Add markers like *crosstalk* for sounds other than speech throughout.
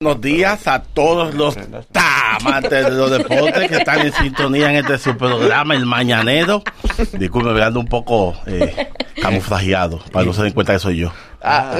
Buenos días a todos los amantes de los deportes que están en sintonía en este su programa, El Mañanero. Disculpe, me ando un poco eh, camuflajeado para que no se den cuenta que soy yo. Ah,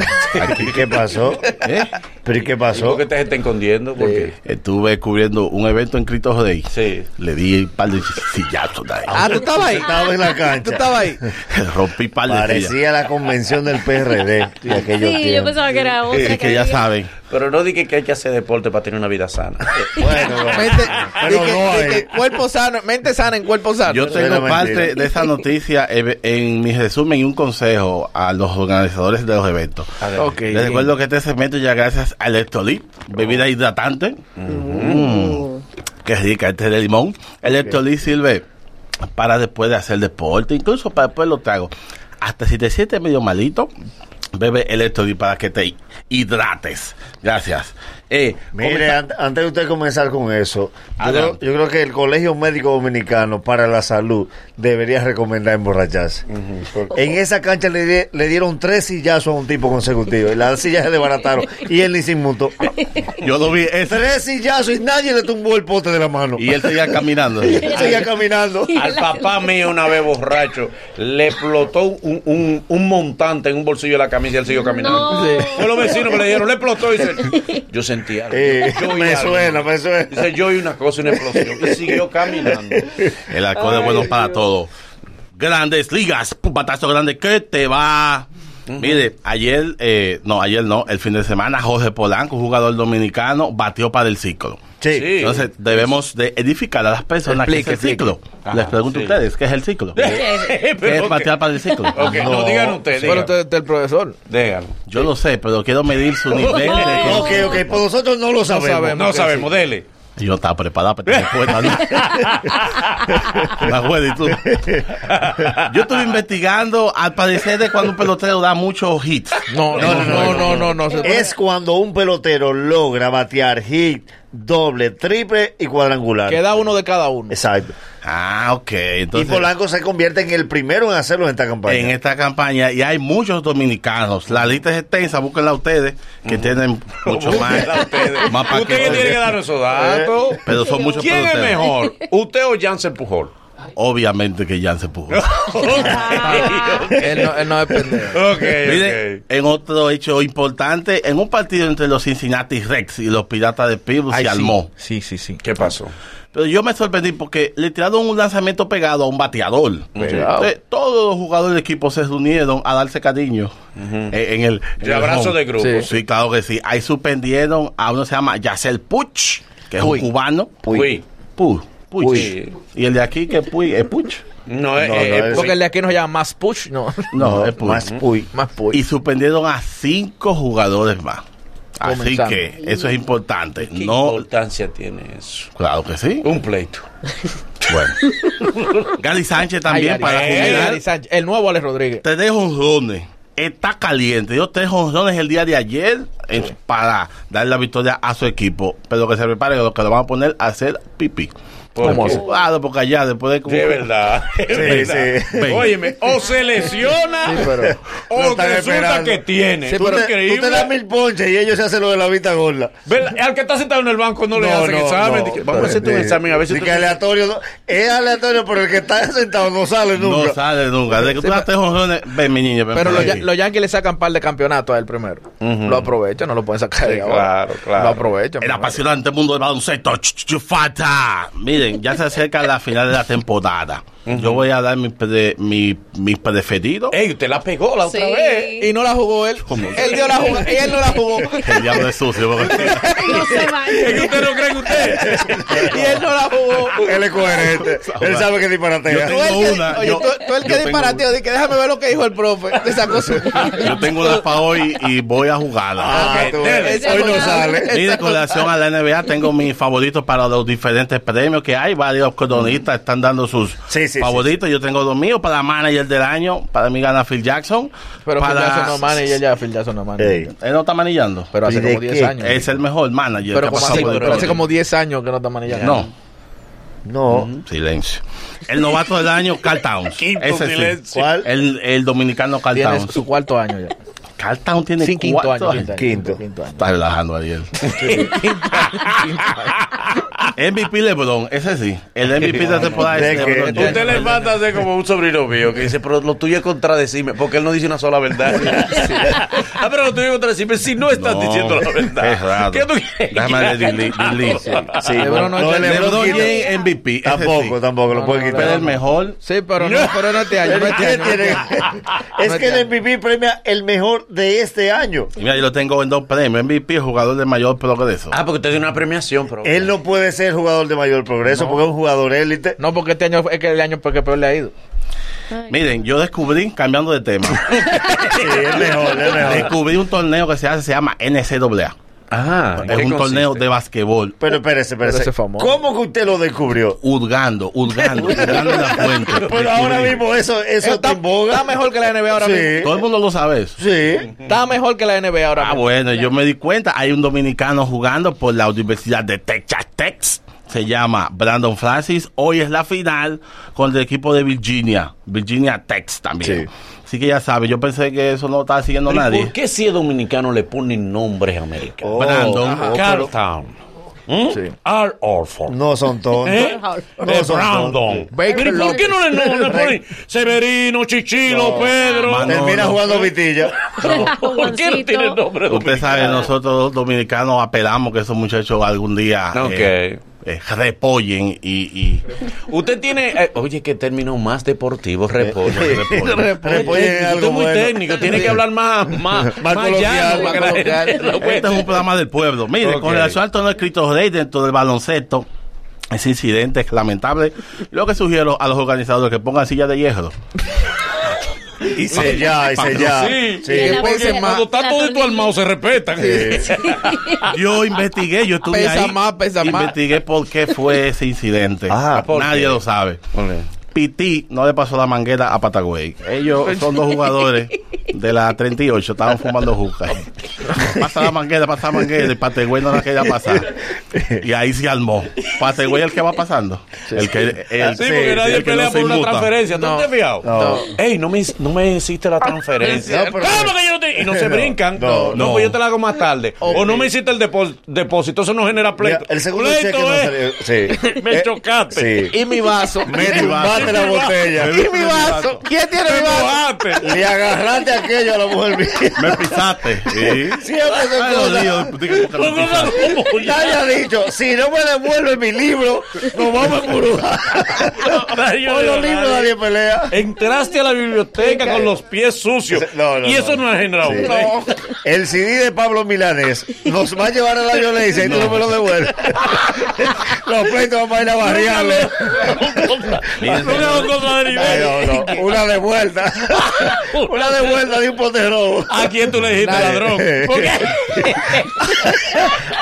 ¿y qué pasó? ¿Eh? ¿Pero y qué ¿Por pasó? qué te está escondiendo? Porque Estuve cubriendo un evento en Cristo Rey. Sí. Le di un par de sillazos de ahí. Ah, tú estabas ahí. Estaba en la Tú cancha. estabas ahí. *laughs* Rompí un par de sillas. Parecía la convención del PRD de aquellos Sí, yo tiempos. pensaba que era otra. Es que ya saben. Pero no dije que hay que hacer deporte para tener una vida sana. *laughs* *laughs* Bueno, bueno. Mente, Pero di que- no hay. cuerpo sano, mente sana en cuerpo sano. Yo tengo parte mentira. de esa noticia en, en mi resumen y un consejo a los organizadores de los eventos. Ok. Les recuerdo que este segmento ya gracias a Electrolit, bebida hidratante. Mm, Qué rica, este de limón. Electrolit sirve para después de hacer deporte, incluso para después lo trago. Hasta si te sientes medio malito, bebe Electrolit para que te hidrates. Gracias. Eh, Mire, an- antes de usted comenzar con eso, yo creo, Adelante. yo creo que el Colegio Médico Dominicano para la Salud debería recomendar emborracharse. En esa cancha le, di- le dieron tres sillazos a un tipo consecutivo y las *laughs* sillas se desbarataron y él ni se inmutó. *laughs* yo lo vi ese, Tres sillazos y nadie le tumbó el pote de la mano. y él seguía caminando. *laughs* seguía caminando. Al papá mío una vez borracho le explotó un, un, un montante en un bolsillo de la camisa y él siguió caminando. No. Sí. Fue los vecinos que le dijeron, le explotó y dice, yo sentí algo. Eh, Yo me algo. suena, me suena. Dice, yo oí una cosa, una explosión. Y siguió caminando. El alcohol es bueno para todo. Grandes ligas, un batazo grande que te va. Mire, ayer, eh, no, ayer no, el fin de semana, Jorge Polanco, un jugador dominicano, batió para el ciclo. Sí. Sí. Entonces, debemos de edificar a las personas Explique, que es el ciclo. Les pregunto sí. a ustedes, ¿qué es el ciclo? *laughs* ¿Qué es *laughs* batear para el ciclo? Ok, no, digan ustedes. Digan. usted es el profesor. Déjalo. Yo lo sé, pero quiero medir su *laughs* nivel de... Ok, ok, pues nosotros no lo sabemos. sabemos. No sabemos, dele. Yo estaba preparado para ¿no? *laughs* La juega y tú. Yo estuve investigando, al parecer, de cuando un pelotero da muchos hits. No, no, no, no, no, no. pone- Es cuando un pelotero logra batear hit, doble, triple y cuadrangular. Queda uno de cada uno. Exacto. Ah, ok. y Entonces, Polanco se convierte en el primero en hacerlo en esta campaña. en esta campaña, y hay muchos dominicanos. La lista es extensa, búsquenla ustedes, que tienen mucho más, ustedes. *laughs* más Usted que tiene que dar esos datos. Pero son muchos ¿Quién es mejor? *laughs* ¿Usted o Jansen Pujol? Obviamente que Jan se pudo. *laughs* Él no, él no es pendejo. En otro hecho importante, en un partido entre los Cincinnati Rex y los Piratas de Pittsburgh Ay, se sí. armó. Sí, sí, sí. ¿Qué pasó? Pero yo me sorprendí porque le tiraron un lanzamiento pegado a un bateador. Entonces, todos los jugadores del equipo se reunieron a darse cariño en, en el, en De el abrazo home. de grupo. Sí. Sí, claro que sí. Ahí suspendieron a uno que se llama Yacel Puch, que es Puy. un cubano. Uy. Puy. Puch. Puy. Y el de aquí, que Puy, es Puch. No, eh, No, eh, no, eh, es- Porque el de aquí nos llama más push, no. No, es Puy. Más puy. Más push. Y suspendieron a cinco jugadores más. Así que eso es importante. ¿Qué No, importancia tiene eso? claro que sí. Un pleito. *laughs* Bueno. Gali Sánchez también Ay, para jubilar. Gary Sánchez, el nuevo Alex Rodríguez. Tres jonrones. Está caliente. Dio tres jonrones el día de ayer en- para darle la victoria a su equipo. Pero que se prepare lo que lo van a poner a hacer pipí. ¿Por ¿Cómo qué? así? Claro, porque allá después de como- De verdad. *laughs* es Sí, verdad. sí. Óyeme, o se lesiona Sí, pero. O resulta esperando. que tiene. Sí, Tú pero te, tú te das mil ponches y ellos se hacen lo de la vista gorda. ¿Verdad? Al que está sentado en el banco no, le No, hacen no, examen. no. Vamos a hacerte un examen a ver si tú que aleatorio no- es aleatorio, pero el que está sentado no sale nunca. No sale nunca. De que tú tres jonrones, ven mi niño. ven Pero los, los Yankees le sacan par de campeonatos a él primero. Lo aprovechan, no lo pueden sacar de Sí, ahora. claro, claro. Lo aprovechan. El apasionante mundo del baloncesto. Falta. Ya se acerca la final de la temporada. Yo voy a dar mi, pre- mi, mi preferido. Ey, usted la pegó la otra Sí. vez. Y no la jugó él. ¿Cómo? Él dio la jugada y él no la jugó. *laughs* El diablo es sucio. porque- *laughs* No se Es que vaya. usted no cree que usted. y él no la jugó. Él es coherente. *laughs* Él sabe que disparatea. Yo tengo una, oye, yo- tú, tú el que tengo disparateo, di que déjame ver lo que dijo el profe. Te sacó su. Yo tengo una para hoy y voy a jugarla. Ah, tú ves, hoy no sale. Mire, con relación a la NBA, tengo mis favoritos para los diferentes premios que hay. Varios cronistas están dando sus Sí, sí, favoritos. Yo tengo los míos para manager del año. Para mí gana Phil Jackson. Pero para... Phil Jackson no manager ya, Phil Jackson no manager. Ey. Él no está manillando. Pero hace ¿Y de como 10 qué? años. Es el mejor manager. pero que ha como, así, pero hace como 10 años que no está manejando. No. No. Silencio. El novato del año, Carl Towns. *laughs* Quinto Ese sí. ¿Cuál? El, el dominicano Carl Towns. su cuarto año ya. Carl Town tiene Sí, quinto cuatro año. años. Quinto. Quinto año. Está relajando Ariel. *laughs* MVP LeBron, ese sí. El MVP de la temporada ¿De es qué? LeBron. Usted le manda a hacer como un sobrino mío que dice, pero lo tuyo es contradecirme, porque él no dice una sola verdad. *laughs* ah, pero lo tuyo es contradecirme si no estás No, diciendo la verdad. Es raro. ¿Qué tú quieres? Déjame Dili. *laughs* Sí, LeBron no no, es- LeBron MVP. Tampoco, sí. tampoco, lo puede Pero quitar. el mejor. Sí, pero no, pero no este año. ¿Pero este año. tiene? Es que este el MVP premia el mejor de este año. Mira, yo lo tengo en dos premios. MVP, jugador de mayor progreso. Ah, porque usted tiene una premiación, pero... Él no puede ser jugador de mayor progreso porque es un jugador élite. No, porque este año es que el año porque peor le ha ido. Miren, yo descubrí, cambiando de tema, *laughs* Sí, es mejor, es mejor. descubrí un torneo que se hace, se llama NCAA. Ajá. Es un torneo de basquetbol. Pero espérese, espérese. Ese famoso. ¿Cómo que usted lo descubrió? Hurgando, hurgando, *laughs* hurgando en la fuente. Pero ahora mismo eso, eso está, en boga. está mejor que la NBA ahora mismo. Todo el mundo lo sabe eso. sí. Está mejor que la NBA ahora Ah, mismo. bueno, yo me di cuenta, hay un dominicano jugando por la Universidad de Texas Tech. Se llama Brandon Francis. Hoy es la final con el equipo de Virginia. Virginia Tech también. Sí. Así que ya sabe, yo pensé que eso no estaba siguiendo Pero ¿y nadie. ¿Por qué si es dominicano le ponen nombres americanos? Oh, Brandon. ajá. Carltown. ¿Mm? Sí. Al Orford. No son tontos. ¿Eh? No son Brandon. Baker Pero ¿y ¿Por qué no le, no le ponen Severino, Chichilo, No. Pedro? Mano, Termina no. jugando vitilla. ¿Por qué no tiene nombre Usted sabe, nosotros los dominicanos apelamos que esos muchachos algún día Ok. eh, eh, repollen y, y Usted tiene, eh, oye, qué término más deportivo, repollo. *laughs* repollen. Repollen Usted es es algo muy bueno. técnico, tiene que hablar más, más, Más coloquial, llano, más que la coloquial. lo puede- Este es un programa del pueblo. Mire, Ok. con relación al torneo escrito rey dentro del baloncesto, ese incidente es lamentable. Lo que sugiero a los organizadores que pongan silla de hierro. Y sellar, y sellar. Sí, Sí. sí, cuando está todo tu armado se respetan. *laughs* Yo investigué, yo estuve Pesa ahí. más, pesa más. investigué por qué fue ese incidente. Ah, ¿por Nadie qué? lo sabe. Piti no le pasó la manguera a Patagüey. Ellos son dos jugadores de la 38, estaban fumando juca. *laughs* Pasa la manguera, pasa la manguera, y Patagüey no la quería pasar. Y ahí se armó. Patagüey es el que va pasando. El que, el, Sí, porque nadie el que pelea no se por una inmuta. transferencia. ¿Tú No. te has fijado? No. Ey, no me, no me hiciste la *laughs* transferencia. No, pero- ¿Cómo que yo no te.? Y no se *laughs* No, brincan. no, No, no. pues yo te la hago más tarde. O no me hiciste el depo- depósito. Eso no genera Mira, pleito. el segundo Pleito cheque no es- salió. Sí. Me Eh, chocaste. Sí. Y mi vaso. Me tumbaste la botella. Y mi vaso. ¿Quién tiene mi vaso? Mojaste. Le agarraste aquello a la mujer mía. Me pisaste. Sí. *laughs* Siempre se Ay, cosa. Dios, dije, ¿por qué me pisaste? Nadie ha dicho, si no me devuelve mi libro, nos vamos a embrujar. *laughs* Por los libros nadie pelea. Entraste a la biblioteca con los pies sucios. No, no, y eso no. no, ha generado pleito. El CD de Pablo Milanés nos va a llevar a la violencia y tú no me lo devuelves. *laughs* Los pleitos vamos a ir a. No no, no. Una de vuelta. *laughs* Una de vuelta de un pote robo. ¿A quién tú le dijiste Nadie. ladrón? *laughs* ¿Por qué?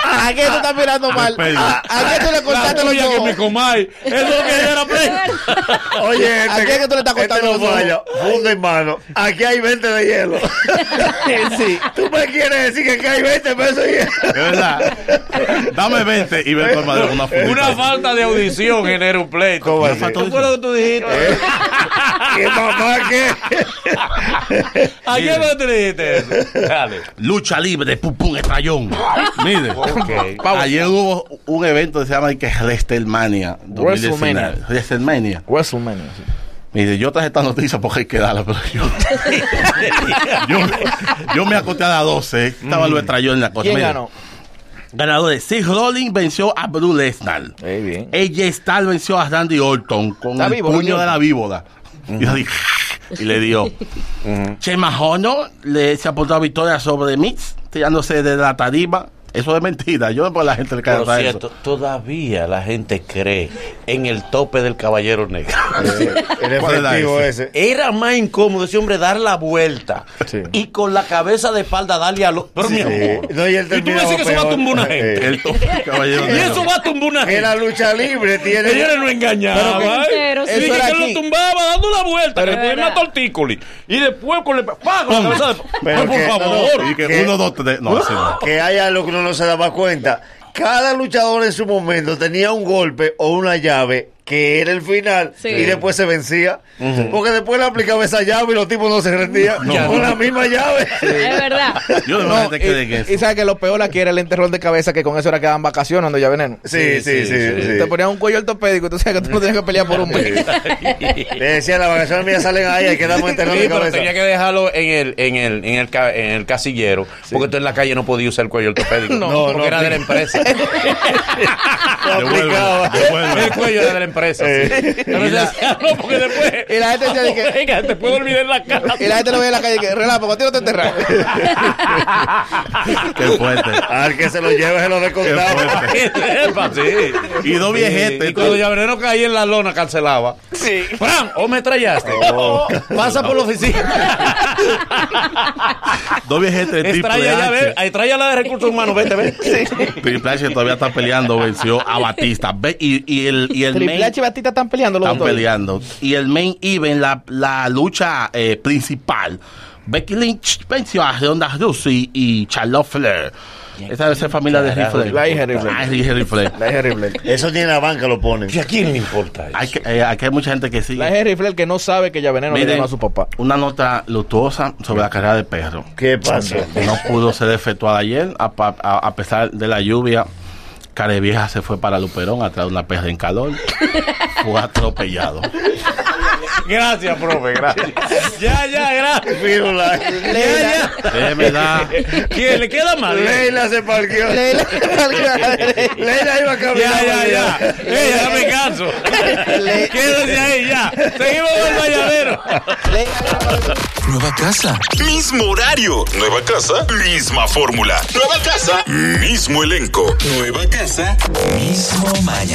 ¿A quién tú estás mirando mal? ¿A, a quién tú le cortaste los tuya que me ojos? comáis. Eso que era pleito. Oye, este, ¿A quién que tú le estás este cortando no los ojos? Funda en mano. Aquí hay 20 de hielo. Sí. ¿Tú me quieres decir que hay 20 pesos de hielo? Es verdad. Dame 20 y ve por madre una fundita. Una falta de audición genera un pleito. ¿Cómo así? ¿Qué fue lo que tú dijiste? ¿Qué mamá qué? ¿A fue que tú dijiste eso? Dale. Lucha libre, pum pum, estrellón. Mire, ayer hubo un evento que se llama que WrestleMania 2019. WrestleMania. WrestleMania. WrestleMania. sí. Mire, yo traje esta noticia porque hay que darla, pero yo, *laughs* yo, yo me acosté a las 12. Estaba lo estrelló en la cosa. ¿Quién ganó? Ganadores. Seth Rollins venció a Brock Lesnar. Eh, bien. AJ Styles venció a Randy Orton con Está el vivo, puño de la víbora. Y, yo dije, y le dio. *laughs* Chema Hono le se apuntó a victoria sobre Mix, tirándose de la tarima. Eso es mentira. Yo no la gente le cae Por cierto, eso. todavía la gente cree en el tope del caballero negro. *laughs* El *laughs* ¿Cuál era efectivo ese? Era más incómodo ese hombre dar la vuelta Sí. y con la cabeza de espalda darle a los. Pero mi Sí. amor. No, y él y tú dices que eso *laughs* va a tumbar una gente. Eh, El tope, caballero Y negro. eso va a tumbar una En gente. la lucha libre tiene. Ellos no engañaban. Pero que- ¿eh? Y dije que aquí. lo tumbaba dando la vuelta, Pero que le es ponía una tortícoli. Y después con, el, ¡pa! con la cabeza de. Pero por que- favor. Y que uno, dos, tres. No. que hay algo que uno no se daba cuenta. Cada luchador en su momento tenía un golpe o una llave que era el final, Sí. y después se vencía. Porque después le aplicaba esa llave y los tipos no se rendían *laughs* con la misma llave. *laughs* Es verdad. Yo de No, verdad te quedé en y, y eso. sabes que lo peor aquí era el enterrón de cabeza que con eso era que daban vacaciones donde ya veneno. Sí, sí, sí. sí, Te ponían un cuello ortopédico y tú sabes que tú no tenías que pelear por un mes. *laughs* Le decía, las vacaciones mías salen ahí, hay que darme enterrón Sí, de pero cabeza. tenía que dejarlo en el, en el, en el, ca- en el casillero, porque tú en la calle no podías usar el cuello ortopédico. No, porque no, era de la empresa. Lo aplicaba. el cuello era de la empresa. Sí. Entonces decía, no, porque después. *laughs* Y la gente decía de que- Venga, te puedo olvidar en la casa. Y la gente lo veía en la calle que relámpago, a ti no te enterras. Qué fuerte. Al que se lo lleve se lo sí. Y dos viejetes. Y cuando Llavereno caía en la lona, cancelaba. Sí. Fran, o me estrellaste. Pasa por la oficina. *laughs* Dos viejetes de Triple ve. H. Ahí trae la de recursos humanos, vete, vete. Triple H todavía está peleando, venció a Batista. Ve- Y, y el, y el Triple main- H y Batista están peleando los están dos. peleando. Y el main event, la, la lucha eh, principal. Becky Lynch venció a Ronda Rousey y Charlotte Flair. Esa debe ser familia de Ric Flair. La hija de Flair. Ah, es hija de Flair. La. *laughs* Eso ni en la banca lo ponen. ¿Y a quién le importa eso? Hay, que, eh, aquí hay mucha gente que sigue. La Henry Flair que no sabe que ya veneno le Miren, llama a su papá. una nota luctuosa sobre la carrera de perro. ¿Qué pasó? No pudo ser efectuada ayer, a, pa- a- a pesar de la lluvia. Carevieja se fue para Luperón a traer una perra en calor. Fue atropellado. *laughs* Gracias, profe, gracias. *laughs* ya, ya, gracias. Fírula. Ya, ya. Déjeme dar. ¿Quién le queda mal? Leila se parqueó. Leila iba a caminar. Ya, ya, ya. Ey, dame caso. Quédese ahí, ya. Seguimos con el valladero. Nueva casa, mismo horario. Nueva casa, misma fórmula. Nueva casa, mismo elenco. Nueva casa, mismo mañana.